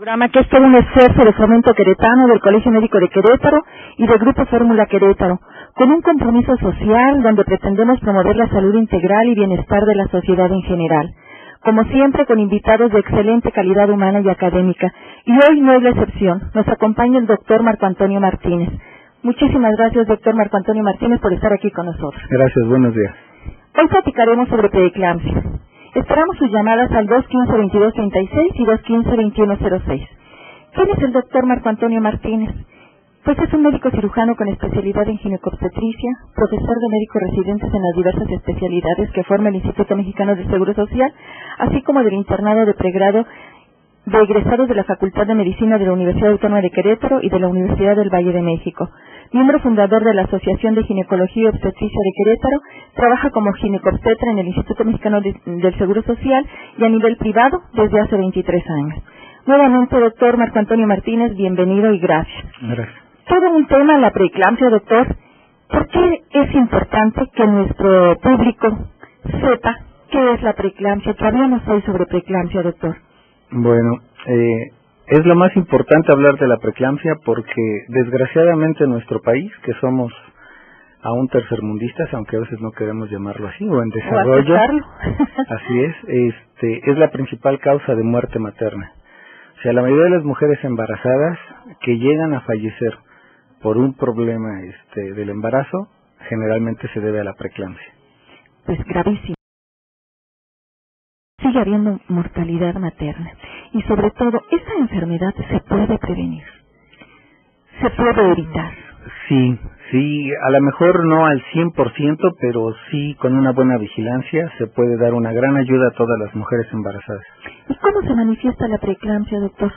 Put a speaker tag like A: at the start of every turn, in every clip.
A: Programa que es todo un esfuerzo de fomento queretano del Colegio Médico de Querétaro y del Grupo Fórmula Querétaro, con un compromiso social donde pretendemos promover la salud integral y bienestar de la sociedad en general. Como siempre, con invitados de excelente calidad humana y académica. Y hoy no es la excepción. Nos acompaña el doctor Marco Antonio Martínez. Muchísimas gracias, doctor Marco Antonio Martínez, por estar aquí con nosotros.
B: Gracias, buenos días.
A: Hoy platicaremos sobre preeclampsia. Esperamos sus llamadas al 215-2236 y 215-2106. ¿Quién es el doctor Marco Antonio Martínez? Pues es un médico cirujano con especialidad en ginecobstetricia, profesor de médicos residentes en las diversas especialidades que forma el Instituto Mexicano del Seguro Social, así como del internado de pregrado de egresados de la Facultad de Medicina de la Universidad Autónoma de Querétaro y de la Universidad del Valle de México. Miembro fundador de la Asociación de Ginecología y Obstetricia de Querétaro, trabaja como ginecobstetra en el Instituto Mexicano del Seguro Social y a nivel privado desde hace 23 años. Nuevamente, doctor Marco Antonio Martínez, bienvenido y gracias.
B: Gracias.
A: Todo un tema, la preeclampsia, doctor. ¿Por qué es importante que nuestro público sepa qué es la preeclampsia? ¿Qué hablamos hoy sobre preeclampsia, doctor?
B: Bueno, eh, es lo más importante hablar de la preeclampsia porque desgraciadamente en nuestro país, que somos aún tercermundistas, aunque a veces no queremos llamarlo así, o en desarrollo, así es, este, es la principal causa de muerte materna. O sea, la mayoría de las mujeres embarazadas que llegan a fallecer por un problema este, del embarazo, generalmente se debe a la preeclampsia.
A: Pues gravísimo sigue habiendo mortalidad materna. Y sobre todo, esta enfermedad se puede prevenir. Se puede evitar.
B: Sí, sí, a lo mejor no al 100%, pero sí con una buena vigilancia se puede dar una gran ayuda a todas las mujeres embarazadas.
A: ¿Y cómo se manifiesta la preeclampsia, doctor?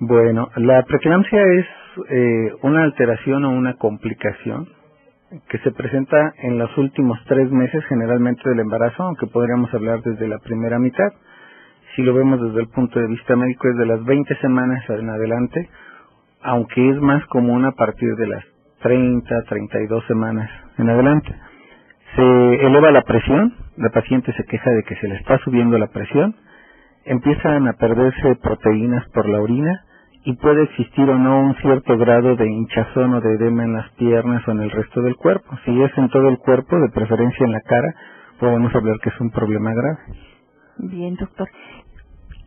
B: Bueno, la preeclampsia es eh, una alteración o una complicación que se presenta en los últimos tres meses generalmente del embarazo, aunque podríamos hablar desde la primera mitad. Si lo vemos desde el punto de vista médico es de las 20 semanas en adelante, aunque es más común a partir de las 30, 32 semanas en adelante. Se eleva la presión, la paciente se queja de que se le está subiendo la presión, empiezan a perderse proteínas por la orina, y puede existir o no un cierto grado de hinchazón o de edema en las piernas o en el resto del cuerpo. Si es en todo el cuerpo, de preferencia en la cara, podemos hablar que es un problema grave.
A: Bien, doctor.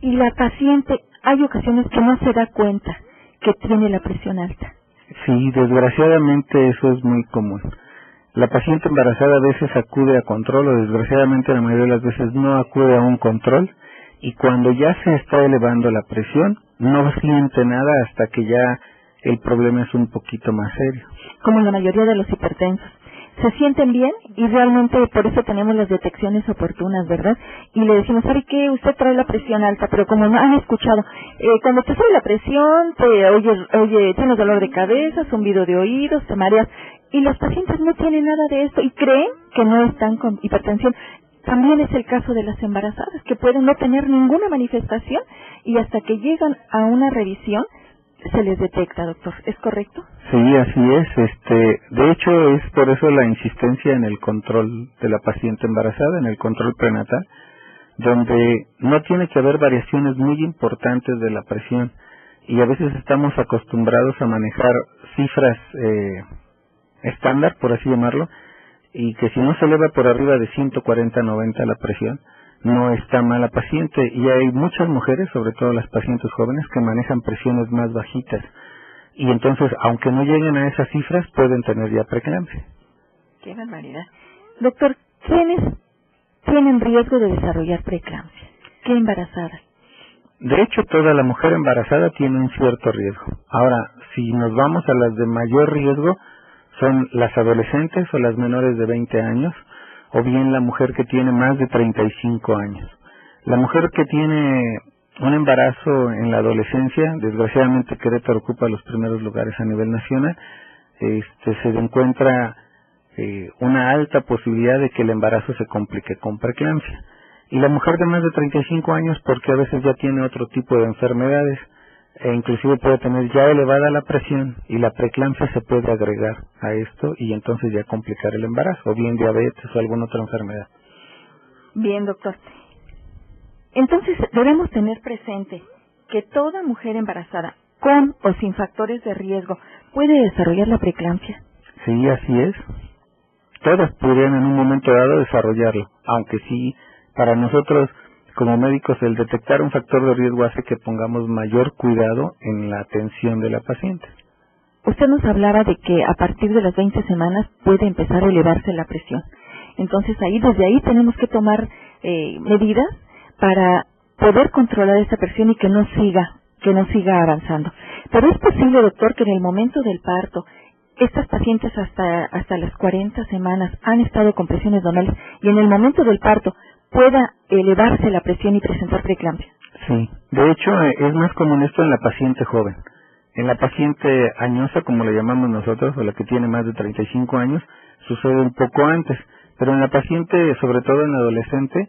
A: Y la paciente, hay ocasiones que no se da cuenta que tiene la presión alta.
B: Sí, desgraciadamente eso es muy común. La paciente embarazada a veces acude a control o desgraciadamente la mayoría de las veces no acude a un control y cuando ya se está elevando la presión, no siente nada hasta que ya el problema es un poquito más serio.
A: Como la mayoría de los hipertensos. Se sienten bien y realmente por eso tenemos las detecciones oportunas, ¿verdad? Y le decimos, ¿sabe qué? Usted trae la presión alta, pero como no han escuchado, eh, cuando te sube la presión, te oye, oye, tienes dolor de cabeza, zumbido de oídos, te mareas. Y los pacientes no tienen nada de esto y creen que no están con hipertensión. También es el caso de las embarazadas, que pueden no tener ninguna manifestación y hasta que llegan a una revisión se les detecta, doctor. ¿Es correcto?
B: Sí, así es. Este, de hecho, es por eso la insistencia en el control de la paciente embarazada, en el control prenatal, donde no tiene que haber variaciones muy importantes de la presión y a veces estamos acostumbrados a manejar cifras eh, estándar, por así llamarlo, y que si no se eleva por arriba de 140-90 la presión, no está mala paciente. Y hay muchas mujeres, sobre todo las pacientes jóvenes, que manejan presiones más bajitas. Y entonces, aunque no lleguen a esas cifras, pueden tener ya preeclampsia.
A: Qué barbaridad. Doctor, ¿quiénes tienen riesgo de desarrollar preeclampsia? ¿Qué embarazadas?
B: De hecho, toda la mujer embarazada tiene un cierto riesgo. Ahora, si nos vamos a las de mayor riesgo, son las adolescentes o las menores de 20 años, o bien la mujer que tiene más de 35 años. La mujer que tiene un embarazo en la adolescencia, desgraciadamente Querétaro ocupa los primeros lugares a nivel nacional, este, se encuentra eh, una alta posibilidad de que el embarazo se complique con preeclampsia. Y la mujer de más de 35 años porque a veces ya tiene otro tipo de enfermedades, e inclusive puede tener ya elevada la presión y la preeclampsia se puede agregar a esto y entonces ya complicar el embarazo o bien diabetes o alguna otra enfermedad.
A: Bien, doctor. Entonces debemos tener presente que toda mujer embarazada, con o sin factores de riesgo, puede desarrollar la preeclampsia?
B: Sí, así es. Todas podrían en un momento dado desarrollarlo, aunque sí, para nosotros como médicos el detectar un factor de riesgo hace que pongamos mayor cuidado en la atención de la paciente.
A: Usted nos hablaba de que a partir de las 20 semanas puede empezar a elevarse la presión. Entonces ahí, desde ahí tenemos que tomar eh, medidas para poder controlar esa presión y que no siga, que no siga avanzando. Pero es posible, doctor, que en el momento del parto, estas pacientes hasta, hasta las 40 semanas han estado con presiones donales y en el momento del parto pueda elevarse la presión y presentar preeclampsia.
B: Sí, de hecho eh, es más común esto en la paciente joven. En la paciente añosa, como le llamamos nosotros, o la que tiene más de 35 años, sucede un poco antes, pero en la paciente, sobre todo en la adolescente,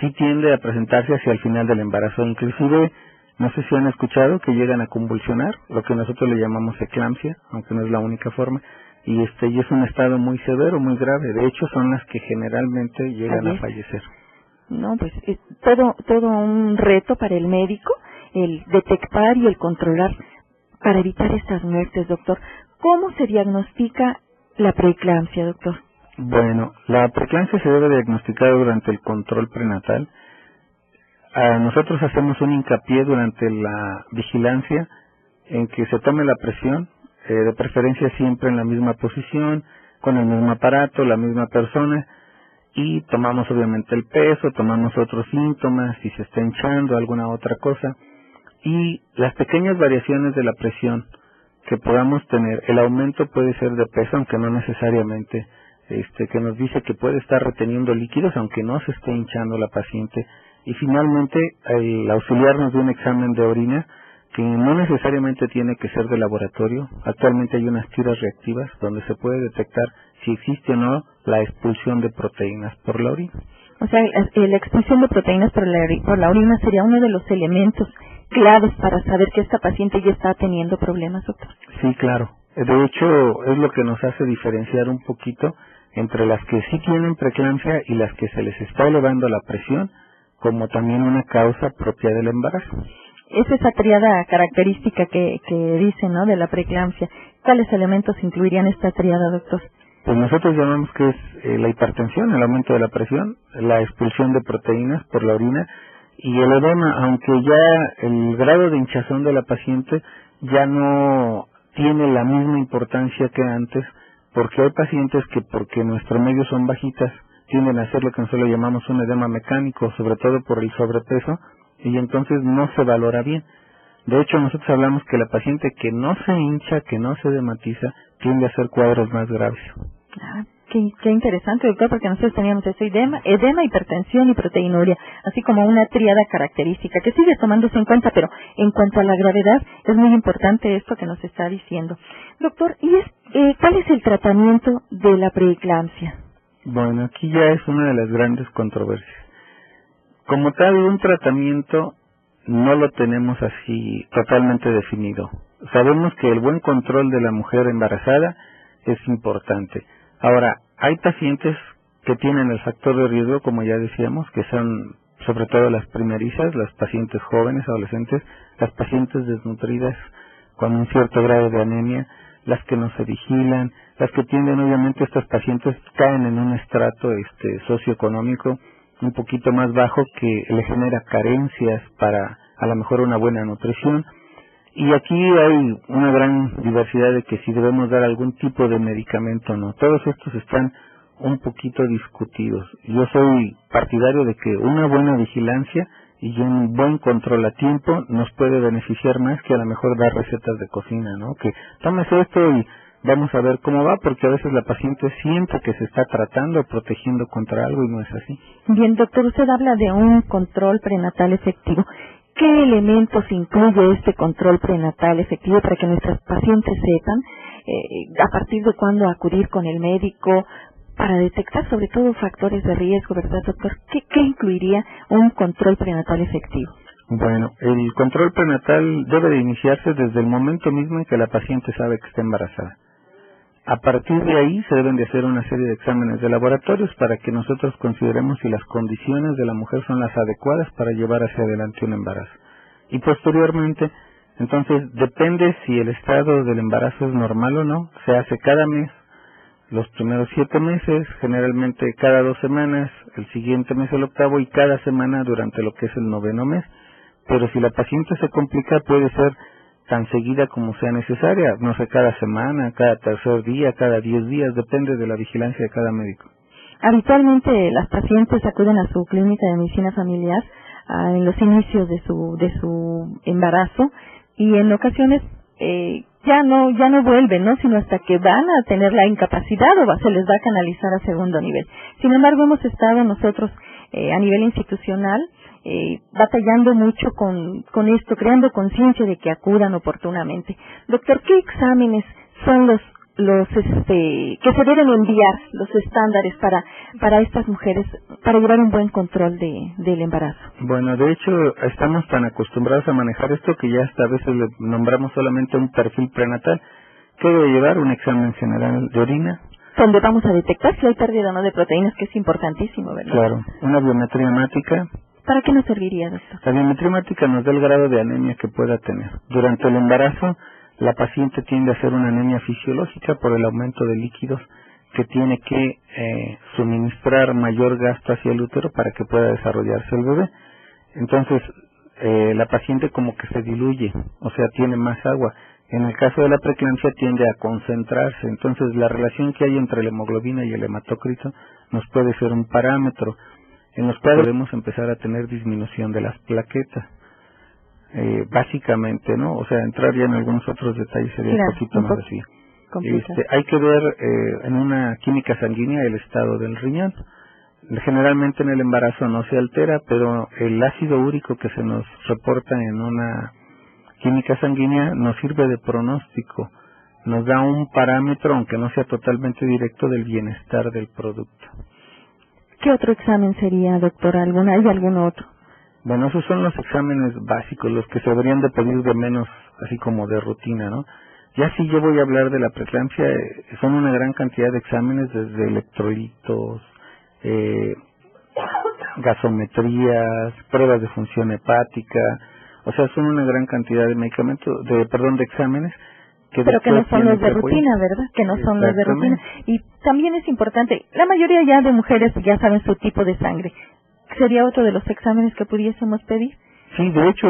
B: sí tiende a presentarse hacia el final del embarazo. Inclusive, no sé si han escuchado que llegan a convulsionar, lo que nosotros le llamamos eclampsia, aunque no es la única forma, y este y es un estado muy severo, muy grave. De hecho, son las que generalmente llegan a fallecer.
A: No, pues es todo todo un reto para el médico el detectar y el controlar para evitar estas muertes, doctor. ¿Cómo se diagnostica la preeclampsia, doctor?
B: Bueno, la preeclampsia se debe diagnosticar durante el control prenatal. nosotros hacemos un hincapié durante la vigilancia en que se tome la presión, eh, de preferencia siempre en la misma posición, con el mismo aparato, la misma persona, y tomamos obviamente el peso, tomamos otros síntomas, si se está hinchando, alguna otra cosa, y las pequeñas variaciones de la presión que podamos tener, el aumento puede ser de peso, aunque no necesariamente, este, que nos dice que puede estar reteniendo líquidos, aunque no se esté hinchando la paciente, y finalmente el auxiliarnos de un examen de orina, que no necesariamente tiene que ser de laboratorio. Actualmente hay unas tiras reactivas donde se puede detectar si existe o no la expulsión de proteínas por la orina.
A: O sea, la expulsión de proteínas por la, por la orina sería uno de los elementos claves para saber que esta paciente ya está teniendo problemas, doctor.
B: Sí, claro. De hecho, es lo que nos hace diferenciar un poquito entre las que sí tienen preeclampsia y las que se les está elevando la presión, como también una causa propia del embarazo
A: es esa triada característica que, que dice, ¿no? De la preeclampsia. ¿Cuáles elementos incluirían esta triada, doctor?
B: Pues nosotros llamamos que es eh, la hipertensión, el aumento de la presión, la expulsión de proteínas por la orina y el edema, aunque ya el grado de hinchazón de la paciente ya no tiene la misma importancia que antes, porque hay pacientes que porque nuestros medios son bajitas tienden a hacer lo que nosotros llamamos un edema mecánico, sobre todo por el sobrepeso, y entonces no se valora bien. De hecho, nosotros hablamos que la paciente que no se hincha, que no se dematiza, tiende a hacer cuadros más graves.
A: Ah, qué, interesante, doctor, porque nosotros teníamos eso, edema, edema, hipertensión y proteinuria, así como una triada característica que sigue tomándose en cuenta, pero en cuanto a la gravedad, es muy importante esto que nos está diciendo. Doctor, ¿y es, eh, cuál es el tratamiento de la preeclampsia?
B: Bueno, aquí ya es una de las grandes controversias. Como tal, un tratamiento no lo tenemos así totalmente definido. Sabemos que el buen control de la mujer embarazada es importante. Ahora, hay pacientes que tienen el factor de riesgo, como ya decíamos, que son sobre todo las primerizas, las pacientes jóvenes, adolescentes, las pacientes desnutridas con un cierto grado de anemia, las que no se vigilan, las que tienden obviamente estas pacientes caen en un estrato este socioeconómico un poquito más bajo que le genera carencias para a lo mejor una buena nutrición. Y aquí hay una gran diversidad de que si debemos dar algún tipo de medicamento o no. Todos estos están un poquito discutidos. Yo soy partidario de que una buena vigilancia y un buen control a tiempo nos puede beneficiar más que a lo mejor dar recetas de cocina, ¿no? Que tomes esto y vamos a ver cómo va, porque a veces la paciente siente que se está tratando, protegiendo contra algo y no es así.
A: Bien, doctor, usted habla de un control prenatal efectivo. ¿Qué elementos incluye este control prenatal efectivo para que nuestras pacientes sepan eh, a partir de cuándo acudir con el médico para detectar sobre todo factores de riesgo, verdad, doctor? ¿Qué, qué incluiría un control prenatal efectivo?
B: Bueno, el control prenatal debe de iniciarse desde el momento mismo en que la paciente sabe que está embarazada. A partir de ahí se deben de hacer una serie de exámenes de laboratorios para que nosotros consideremos si las condiciones de la mujer son las adecuadas para llevar hacia adelante un embarazo. y posteriormente, entonces depende si el estado del embarazo es normal o no, se hace cada mes, los primeros siete meses, generalmente cada dos semanas, el siguiente mes el octavo y cada semana durante lo que es el noveno mes. Pero si la paciente se complica puede ser tan seguida como sea necesaria, no sé, cada semana, cada tercer día, cada diez días, depende de la vigilancia de cada médico.
A: Habitualmente las pacientes acuden a su clínica de medicina familiar ah, en los inicios de su, de su embarazo y en ocasiones eh, ya no ya no vuelven, ¿no? Sino hasta que van a tener la incapacidad o se les va a canalizar a segundo nivel. Sin embargo, hemos estado nosotros eh, a nivel institucional eh, batallando mucho con, con esto, creando conciencia de que acudan oportunamente. Doctor, ¿qué exámenes son los los este, que se deben enviar los estándares para para estas mujeres para llevar un buen control de, del embarazo.
B: Bueno, de hecho estamos tan acostumbrados a manejar esto que ya hasta a veces le nombramos solamente un perfil prenatal que debe llevar un examen general de orina.
A: Donde vamos a detectar si hay pérdida o no de proteínas, que es importantísimo, ¿verdad?
B: Claro, una biometría hemática.
A: ¿Para qué nos serviría, doctor?
B: La biometría nos da el grado de anemia que pueda tener. Durante el embarazo la paciente tiende a hacer una anemia fisiológica por el aumento de líquidos que tiene que eh, suministrar mayor gasto hacia el útero para que pueda desarrollarse el bebé. Entonces, eh, la paciente como que se diluye, o sea, tiene más agua. En el caso de la preeclampsia tiende a concentrarse, entonces la relación que hay entre la hemoglobina y el hematócrito nos puede ser un parámetro en los cuales podemos empezar a tener disminución de las plaquetas eh, básicamente, ¿no? O sea, entrar ya en algunos otros detalles sería un poquito más así. Este, hay que ver eh, en una química sanguínea el estado del riñón. Generalmente en el embarazo no se altera, pero el ácido úrico que se nos reporta en una química sanguínea nos sirve de pronóstico, nos da un parámetro, aunque no sea totalmente directo, del bienestar del producto.
A: ¿Qué otro examen sería, doctor? ¿Alguna, ¿Hay algún otro?
B: Bueno, esos son los exámenes básicos, los que se deberían de pedir de menos, así como de rutina, ¿no? Ya si yo voy a hablar de la preeclampsia, eh, son una gran cantidad de exámenes, desde electrolitos, eh, gasometrías, pruebas de función hepática, o sea, son una gran cantidad de medicamentos, de, perdón, de exámenes
A: que pero que no son los de rutina, ¿verdad? Que no son los de rutina. Y también es importante, la mayoría ya de mujeres ya saben su tipo de sangre sería otro de los exámenes que pudiésemos pedir.
B: Sí, de hecho,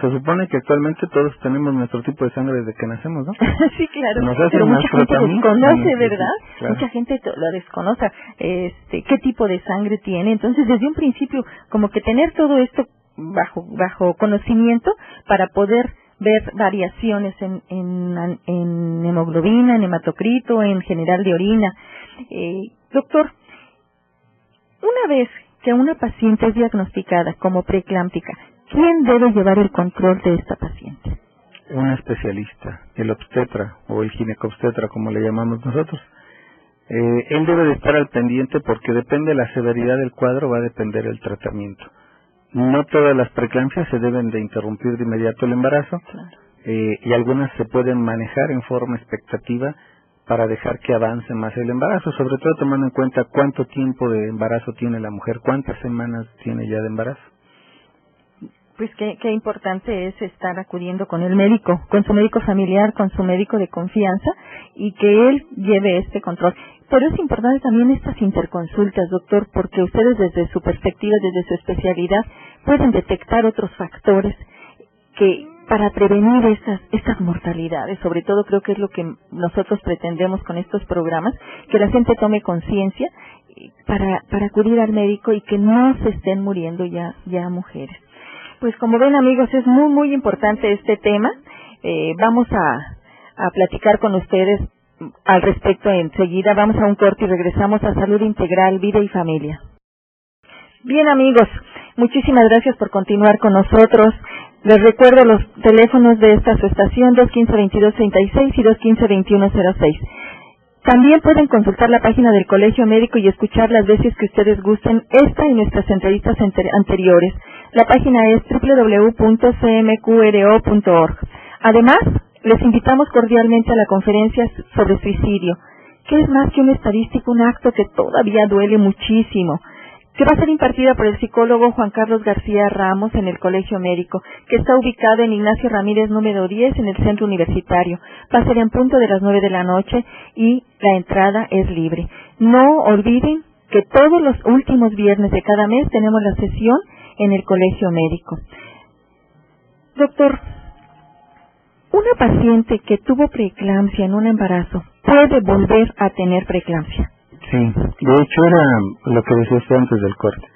B: se supone que actualmente todos tenemos nuestro tipo de sangre desde que nacemos, ¿no?
A: sí, claro. Nos pero mucha gente desconoce, ¿verdad? Mucha gente lo desconoce, este, qué tipo de sangre tiene. Entonces, desde un principio, como que tener todo esto bajo bajo conocimiento para poder ver variaciones en, en, en hemoglobina, en hematocrito, en general de orina. Eh, doctor, una vez que una paciente es diagnosticada como preeclámptica, ¿quién debe llevar el control de esta paciente?
B: Un especialista, el obstetra o el ginecobstetra, como le llamamos nosotros. Eh, él debe de estar al pendiente porque depende de la severidad del cuadro, va a depender el tratamiento. No todas las preeclampsias se deben de interrumpir de inmediato el embarazo eh, y algunas se pueden manejar en forma expectativa para dejar que avance más el embarazo, sobre todo tomando en cuenta cuánto tiempo de embarazo tiene la mujer, cuántas semanas tiene ya de embarazo.
A: Pues qué, qué importante es estar acudiendo con el médico, con su médico familiar, con su médico de confianza y que él lleve este control. Pero es importante también estas interconsultas, doctor, porque ustedes desde su perspectiva, desde su especialidad, pueden detectar otros factores que para prevenir estas, estas mortalidades. Sobre todo creo que es lo que nosotros pretendemos con estos programas, que la gente tome conciencia para, para acudir al médico y que no se estén muriendo ya, ya mujeres. Pues como ven amigos, es muy, muy importante este tema. Eh, vamos a, a platicar con ustedes al respecto enseguida. Vamos a un corte y regresamos a Salud Integral, Vida y Familia. Bien amigos, muchísimas gracias por continuar con nosotros. Les recuerdo los teléfonos de esta estación 215-2236 y 215-2106. También pueden consultar la página del Colegio Médico y escuchar las veces que ustedes gusten esta y nuestras entrevistas anteriores. La página es www.cmqro.org. Además, les invitamos cordialmente a la conferencia sobre suicidio, que es más que un estadístico, un acto que todavía duele muchísimo que va a ser impartida por el psicólogo Juan Carlos García Ramos en el Colegio Médico, que está ubicado en Ignacio Ramírez número 10 en el Centro Universitario. Va a ser en punto de las 9 de la noche y la entrada es libre. No olviden que todos los últimos viernes de cada mes tenemos la sesión en el Colegio Médico. Doctor, una paciente que tuvo preeclampsia en un embarazo puede volver a tener preeclampsia.
B: Sí, de hecho era lo que decía usted antes del corte.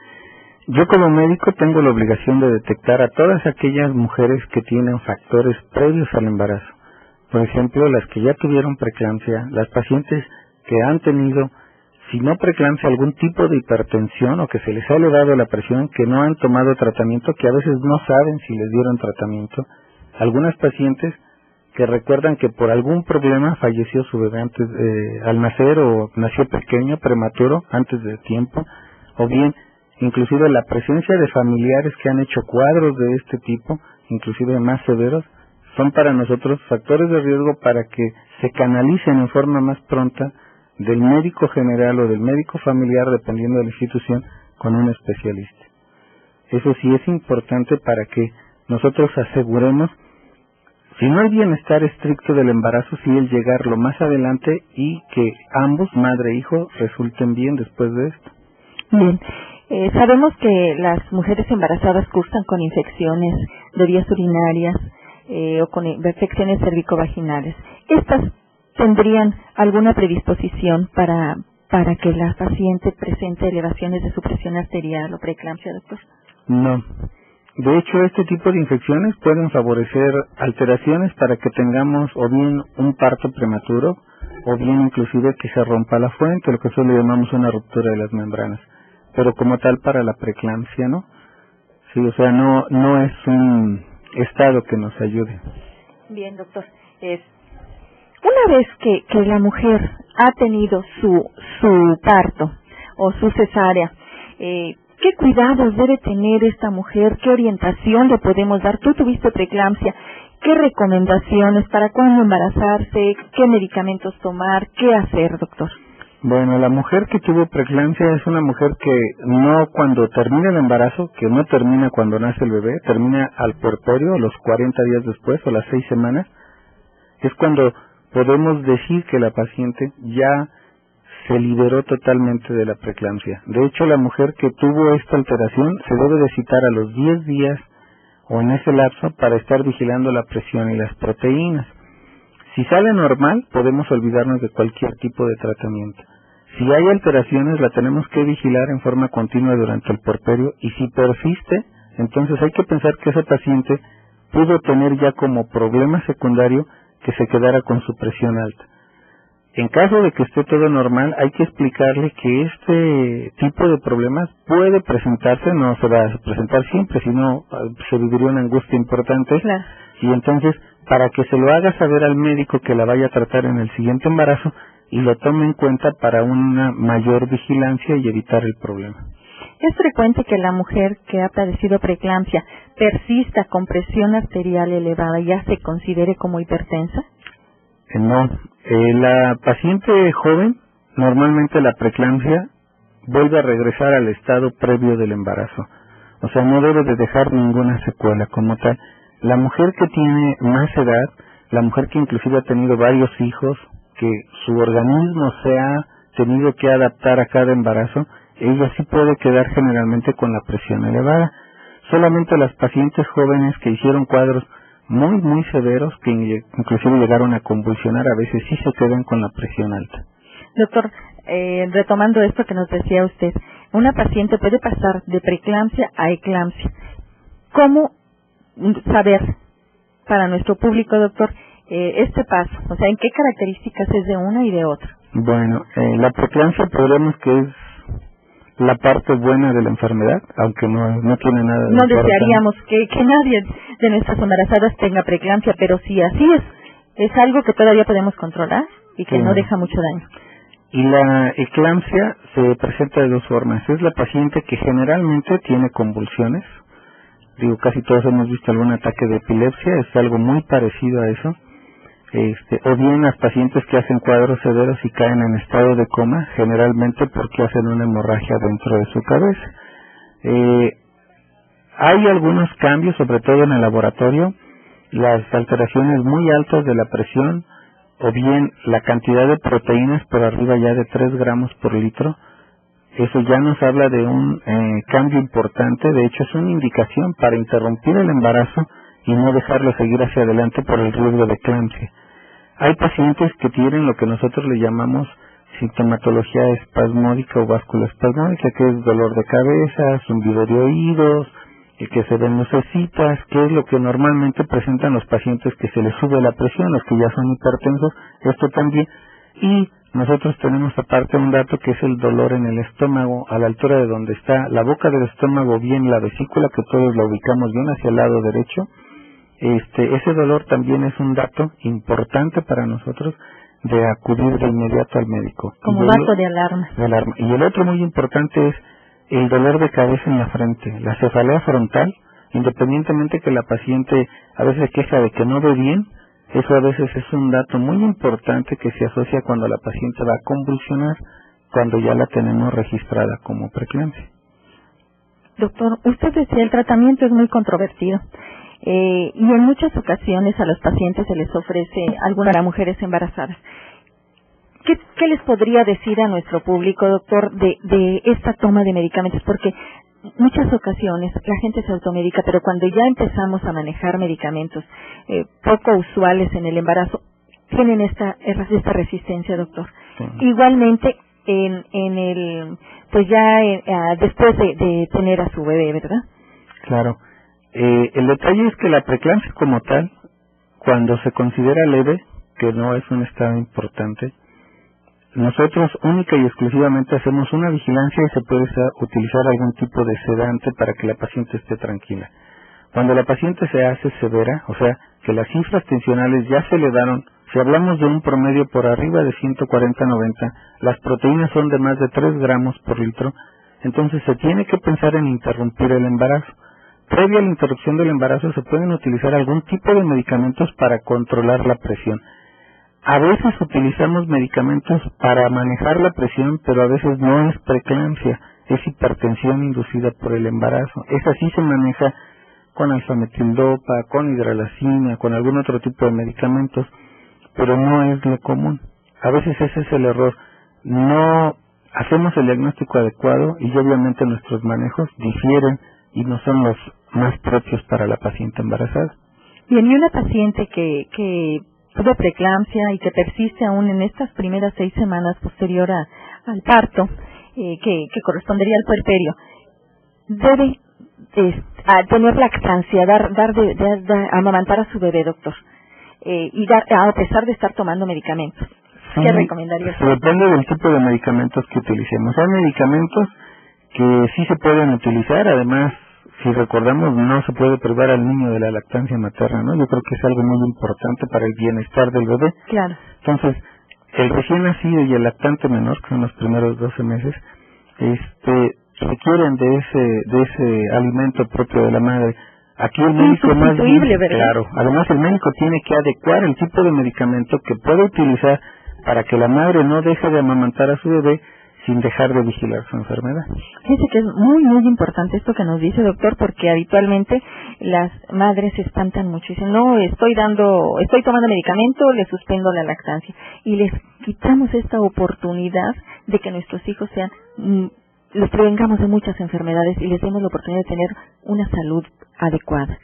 B: Yo como médico tengo la obligación de detectar a todas aquellas mujeres que tienen factores previos al embarazo. Por ejemplo, las que ya tuvieron preeclampsia, las pacientes que han tenido, si no preeclampsia, algún tipo de hipertensión o que se les ha elevado la presión, que no han tomado tratamiento, que a veces no saben si les dieron tratamiento. Algunas pacientes que recuerdan que por algún problema falleció su bebé antes eh, al nacer o nació pequeño, prematuro, antes de tiempo, o bien inclusive la presencia de familiares que han hecho cuadros de este tipo, inclusive más severos, son para nosotros factores de riesgo para que se canalicen en forma más pronta del médico general o del médico familiar, dependiendo de la institución, con un especialista. Eso sí es importante para que nosotros aseguremos si no hay bienestar estricto del embarazo, sí el llegarlo más adelante y que ambos, madre e hijo, resulten bien después de esto.
A: Bien. Eh, sabemos que las mujeres embarazadas cursan con infecciones de vías urinarias eh, o con infecciones cervicovaginales. ¿Estas tendrían alguna predisposición para, para que la paciente presente elevaciones de su presión arterial o preeclampsia, doctor?
B: No. De hecho, este tipo de infecciones pueden favorecer alteraciones para que tengamos o bien un parto prematuro o bien inclusive que se rompa la fuente, lo que solo llamamos una ruptura de las membranas. Pero como tal para la preeclampsia, ¿no? Sí, o sea, no no es un estado que nos ayude.
A: Bien, doctor. una vez que, que la mujer ha tenido su, su parto o su cesárea, eh, ¿Qué cuidados debe tener esta mujer? ¿Qué orientación le podemos dar? Tú tuviste preeclampsia. ¿Qué recomendaciones para cuándo embarazarse? ¿Qué medicamentos tomar? ¿Qué hacer, doctor?
B: Bueno, la mujer que tuvo preeclampsia es una mujer que no cuando termina el embarazo, que no termina cuando nace el bebé, termina al puerperio, los 40 días después o las 6 semanas, es cuando podemos decir que la paciente ya se liberó totalmente de la preeclampsia. De hecho, la mujer que tuvo esta alteración se debe de citar a los 10 días o en ese lapso para estar vigilando la presión y las proteínas. Si sale normal, podemos olvidarnos de cualquier tipo de tratamiento. Si hay alteraciones, la tenemos que vigilar en forma continua durante el porperio y si persiste, entonces hay que pensar que ese paciente pudo tener ya como problema secundario que se quedara con su presión alta. En caso de que esté todo normal, hay que explicarle que este tipo de problemas puede presentarse, no se va a presentar siempre, sino ah, se viviría una angustia importante. Y entonces, para que se lo haga saber al médico que la vaya a tratar en el siguiente embarazo y lo tome en cuenta para una mayor vigilancia y evitar el problema.
A: ¿Es frecuente que la mujer que ha padecido preeclampsia persista con presión arterial elevada y ya se considere como hipertensa?
B: Eh, no, eh, la paciente joven, normalmente la preeclampsia vuelve a regresar al estado previo del embarazo. O sea, no debe de dejar ninguna secuela como tal. La mujer que tiene más edad, la mujer que inclusive ha tenido varios hijos, que su organismo se ha tenido que adaptar a cada embarazo, ella sí puede quedar generalmente con la presión elevada. Solamente las pacientes jóvenes que hicieron cuadros muy, muy severos que inclusive llegaron a convulsionar, a veces sí se quedan con la presión alta.
A: Doctor, eh, retomando esto que nos decía usted, una paciente puede pasar de preeclampsia a eclampsia. ¿Cómo saber para nuestro público, doctor, eh, este paso? O sea, ¿en qué características es de una y de otra?
B: Bueno, eh, la preeclampsia podemos que es la parte buena de la enfermedad, aunque no, no tiene nada de
A: No desearíamos que, que nadie de nuestras embarazadas tenga preeclampsia, pero si así es, es algo que todavía podemos controlar y que no deja mucho daño.
B: Y la eclampsia se presenta de dos formas. Es la paciente que generalmente tiene convulsiones. Digo, casi todos hemos visto algún ataque de epilepsia, es algo muy parecido a eso. Este, o bien las pacientes que hacen cuadros severos y caen en estado de coma, generalmente porque hacen una hemorragia dentro de su cabeza. Eh, hay algunos cambios, sobre todo en el laboratorio, las alteraciones muy altas de la presión o bien la cantidad de proteínas por arriba ya de 3 gramos por litro, eso ya nos habla de un eh, cambio importante, de hecho es una indicación para interrumpir el embarazo y no dejarlo seguir hacia adelante por el riesgo de eclampsia. Hay pacientes que tienen lo que nosotros le llamamos sintomatología espasmódica o vasculoespasmódica, que es dolor de cabeza, zumbido de oídos, y que se ven lucecitas, que es lo que normalmente presentan los pacientes que se les sube la presión, los que ya son hipertensos, esto también, y nosotros tenemos aparte un dato que es el dolor en el estómago, a la altura de donde está la boca del estómago, bien la vesícula, que todos la ubicamos bien hacia el lado derecho, este, ese dolor también es un dato importante para nosotros de acudir de inmediato al médico.
A: Como dato de alarma.
B: de alarma. Y el otro muy importante es el dolor de cabeza en la frente, la cefalea frontal, independientemente que la paciente a veces queja de que no ve bien, eso a veces es un dato muy importante que se asocia cuando la paciente va a convulsionar, cuando ya la tenemos registrada como preeclampsia.
A: Doctor, usted decía el tratamiento es muy controvertido. Eh, y en muchas ocasiones a los pacientes se les ofrece alguna para mujeres embarazadas. ¿Qué, ¿Qué, les podría decir a nuestro público, doctor, de, de esta toma de medicamentos? Porque muchas ocasiones la gente se automedica, pero cuando ya empezamos a manejar medicamentos eh, poco usuales en el embarazo, tienen esta, esta resistencia, doctor. Igualmente, en, en el, pues ya eh, después de, de tener a su bebé, ¿verdad?
B: Claro. Eh, el detalle es que la preeclampsia como tal, cuando se considera leve, que no es un estado importante, nosotros única y exclusivamente hacemos una vigilancia y se puede utilizar algún tipo de sedante para que la paciente esté tranquila. Cuando la paciente se hace severa, o sea, que las cifras tensionales ya se le daron, si hablamos de un promedio por arriba de 140-90, las proteínas son de más de 3 gramos por litro, entonces se tiene que pensar en interrumpir el embarazo. Previa a la interrupción del embarazo se pueden utilizar algún tipo de medicamentos para controlar la presión. A veces utilizamos medicamentos para manejar la presión, pero a veces no es preeclampsia, es hipertensión inducida por el embarazo. Esa sí se maneja con alfametildopa, con hidralacina, con algún otro tipo de medicamentos, pero no es lo común. A veces ese es el error. No hacemos el diagnóstico adecuado y obviamente nuestros manejos difieren y no son los más propios para la paciente embarazada.
A: Bien, y una paciente que, que tuvo preeclampsia y que persiste aún en estas primeras seis semanas posterior al parto, eh, que, que, correspondería al puerperio, debe tener lactancia, dar, dar de, de, amamantar a su bebé, doctor, eh, y a pesar de estar tomando medicamentos. ¿Qué recomendaría?
B: Depende del tipo de medicamentos que utilicemos. Hay medicamentos que sí se pueden utilizar, además si recordamos, no se puede privar al niño de la lactancia materna, ¿no? Yo creo que es algo muy importante para el bienestar del bebé.
A: Claro.
B: Entonces, el recién nacido y el lactante menor, que son los primeros 12 meses, este, requieren de ese, de ese alimento propio de la madre. Aquí el médico más bien, claro, además el médico tiene que adecuar el tipo de medicamento que puede utilizar para que la madre no deje de amamantar a su bebé sin dejar de vigilar su enfermedad.
A: Fíjese que es muy, muy importante esto que nos dice, doctor, porque habitualmente las madres se espantan mucho y dicen, no, estoy dando, estoy tomando medicamento, le suspendo la lactancia. Y les quitamos esta oportunidad de que nuestros hijos sean, les prevengamos de muchas enfermedades y les demos la oportunidad de tener una salud adecuada.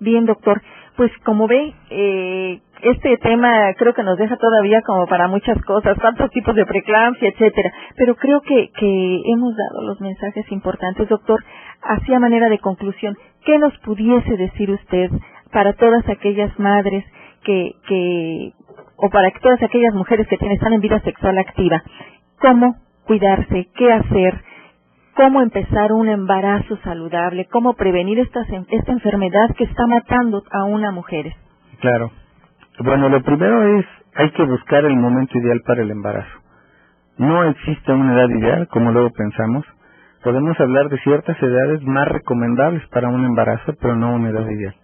A: Bien, doctor, pues como ve, eh, este tema creo que nos deja todavía como para muchas cosas, cuántos tipos de preeclampsia, etcétera, pero creo que, que hemos dado los mensajes importantes, doctor. Hacia manera de conclusión, ¿qué nos pudiese decir usted para todas aquellas madres que, que o para todas aquellas mujeres que tienen, están en vida sexual activa? ¿Cómo cuidarse? ¿Qué hacer? Cómo empezar un embarazo saludable, cómo prevenir esta, esta enfermedad que está matando a una mujer.
B: Claro. Bueno, lo primero es, hay que buscar el momento ideal para el embarazo. No existe una edad ideal, como luego pensamos. Podemos hablar de ciertas edades más recomendables para un embarazo, pero no una edad ideal.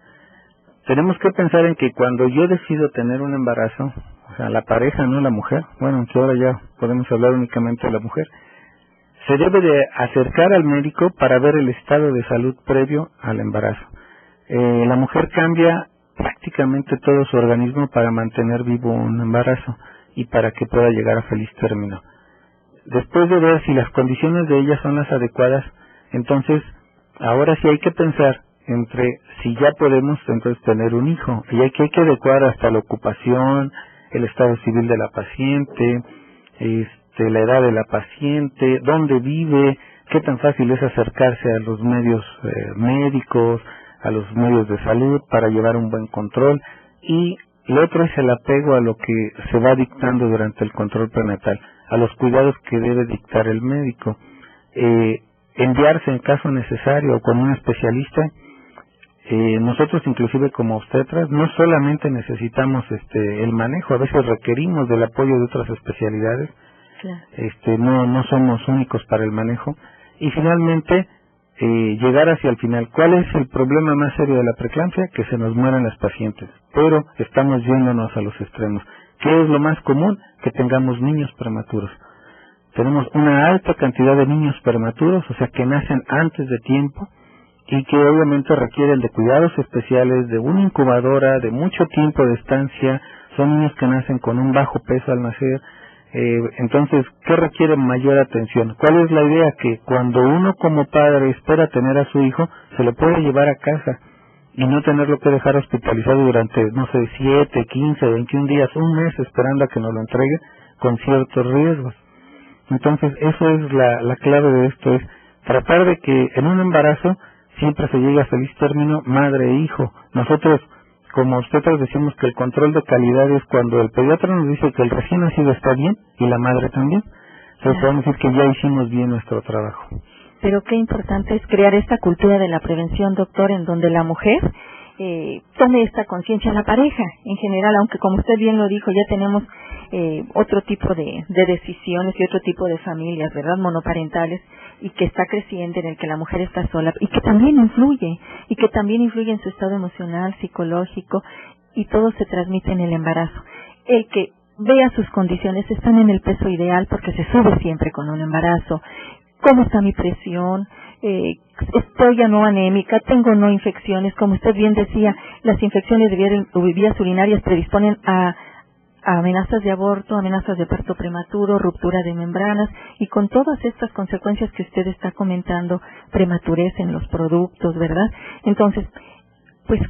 B: tenemos que pensar en que cuando yo decido tener un embarazo, o sea, la pareja, no la mujer, bueno, aunque ahora ya podemos hablar únicamente de la mujer, se debe de acercar al médico para ver el estado de salud previo al embarazo. Eh, la mujer cambia prácticamente todo su organismo para mantener vivo un embarazo y para que pueda llegar a feliz término. Después de ver si las condiciones de ella son las adecuadas, entonces ahora sí hay que pensar entre si ya podemos entonces tener un hijo y hay que, hay que adecuar hasta la ocupación, el estado civil de la paciente, este, la edad de la paciente, dónde vive, qué tan fácil es acercarse a los medios eh, médicos, a los medios de salud para llevar un buen control y lo otro es el apego a lo que se va dictando durante el control prenatal, a los cuidados que debe dictar el médico. Eh, enviarse en caso necesario con un especialista. Eh, nosotros inclusive como obstetras no solamente necesitamos este el manejo, a veces requerimos del apoyo de otras especialidades. Este no no somos únicos para el manejo y finalmente eh, llegar hacia el final. ¿Cuál es el problema más serio de la preeclampsia? Que se nos mueran las pacientes. Pero estamos yéndonos a los extremos. ¿Qué es lo más común? Que tengamos niños prematuros. Tenemos una alta cantidad de niños prematuros, o sea, que nacen antes de tiempo y que obviamente requieren de cuidados especiales, de una incubadora, de mucho tiempo de estancia. Son niños que nacen con un bajo peso al nacer, eh, entonces, ¿qué requiere mayor atención? ¿Cuál es la idea? Que cuando uno como padre espera tener a su hijo, se lo puede llevar a casa y no tenerlo que dejar hospitalizado durante, no sé, 7, 15, 21 días, un mes esperando a que nos lo entregue con ciertos riesgos. Entonces, eso es la, la clave de esto, es tratar de que en un embarazo siempre se llegue a feliz término madre e hijo. Nosotros como nosotros decimos que el control de calidad es cuando el pediatra nos dice que el recién nacido está bien y la madre también. Entonces podemos decir que ya hicimos bien nuestro trabajo.
A: Pero qué importante es crear esta cultura de la prevención, doctor, en donde la mujer eh, tome esta conciencia, la pareja en general, aunque como usted bien lo dijo, ya tenemos eh, otro tipo de, de decisiones y otro tipo de familias, ¿verdad? Monoparentales y que está creciendo, en el que la mujer está sola y que también influye y que también influye en su estado emocional, psicológico y todo se transmite en el embarazo. El que vea sus condiciones, están en el peso ideal porque se sube siempre con un embarazo. ¿Cómo está mi presión? Eh, estoy ya no anémica, tengo no infecciones, como usted bien decía, las infecciones de vías urinarias predisponen a amenazas de aborto, amenazas de parto prematuro, ruptura de membranas y con todas estas consecuencias que usted está comentando, prematurez en los productos, ¿verdad? Entonces, pues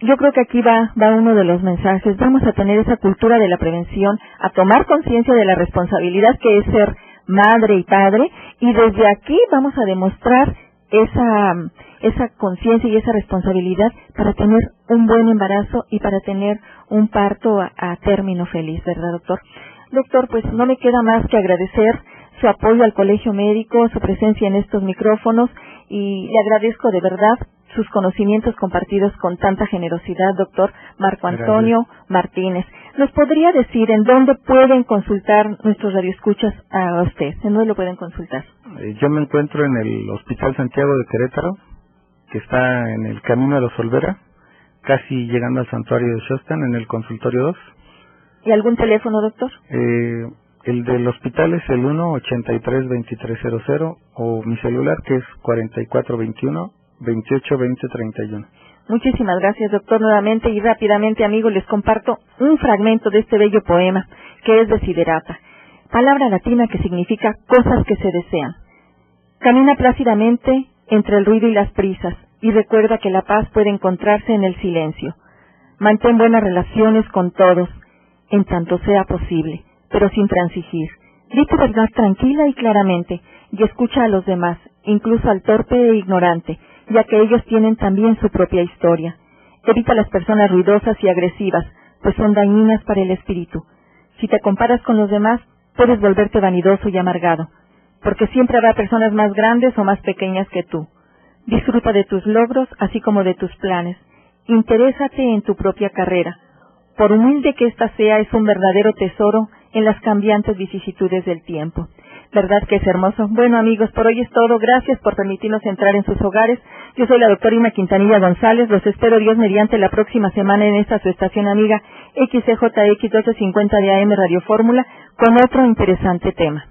A: yo creo que aquí va, va uno de los mensajes. Vamos a tener esa cultura de la prevención, a tomar conciencia de la responsabilidad que es ser madre y padre y desde aquí vamos a demostrar esa, esa conciencia y esa responsabilidad para tener un buen embarazo y para tener un parto a, término feliz, ¿verdad, doctor? Doctor, pues no me queda más que agradecer su apoyo al colegio médico, su presencia en estos micrófonos y le agradezco de verdad sus conocimientos compartidos con tanta generosidad, doctor Marco Antonio Martínez. ¿Nos podría decir en dónde pueden consultar nuestros radioescuchas a usted? ¿En dónde lo pueden consultar?
B: Eh, yo me encuentro en el Hospital Santiago de Querétaro, que está en el camino de los Olvera, casi llegando al santuario de Shostan, en el consultorio 2.
A: ¿Y algún teléfono, doctor?
B: Eh, el del hospital es el 1-83-2300 o mi celular que es 4421-282031.
A: Muchísimas gracias, doctor, nuevamente y rápidamente, amigos, les comparto un fragmento de este bello poema que es Desiderata, palabra latina que significa cosas que se desean. Camina plácidamente entre el ruido y las prisas y recuerda que la paz puede encontrarse en el silencio. Mantén buenas relaciones con todos, en tanto sea posible, pero sin transigir. Di tu verdad tranquila y claramente, y escucha a los demás, incluso al torpe e ignorante, ya que ellos tienen también su propia historia. Evita las personas ruidosas y agresivas, pues son dañinas para el espíritu. Si te comparas con los demás, puedes volverte vanidoso y amargado, porque siempre habrá personas más grandes o más pequeñas que tú. Disfruta de tus logros, así como de tus planes. Interésate en tu propia carrera. Por humilde que ésta sea, es un verdadero tesoro en las cambiantes vicisitudes del tiempo. ¿Verdad que es hermoso? Bueno, amigos, por hoy es todo. Gracias por permitirnos entrar en sus hogares. Yo soy la doctora Irma Quintanilla González. Los espero Dios mediante la próxima semana en esta su estación amiga XCJX 1250 de AM Radio Fórmula con otro interesante tema.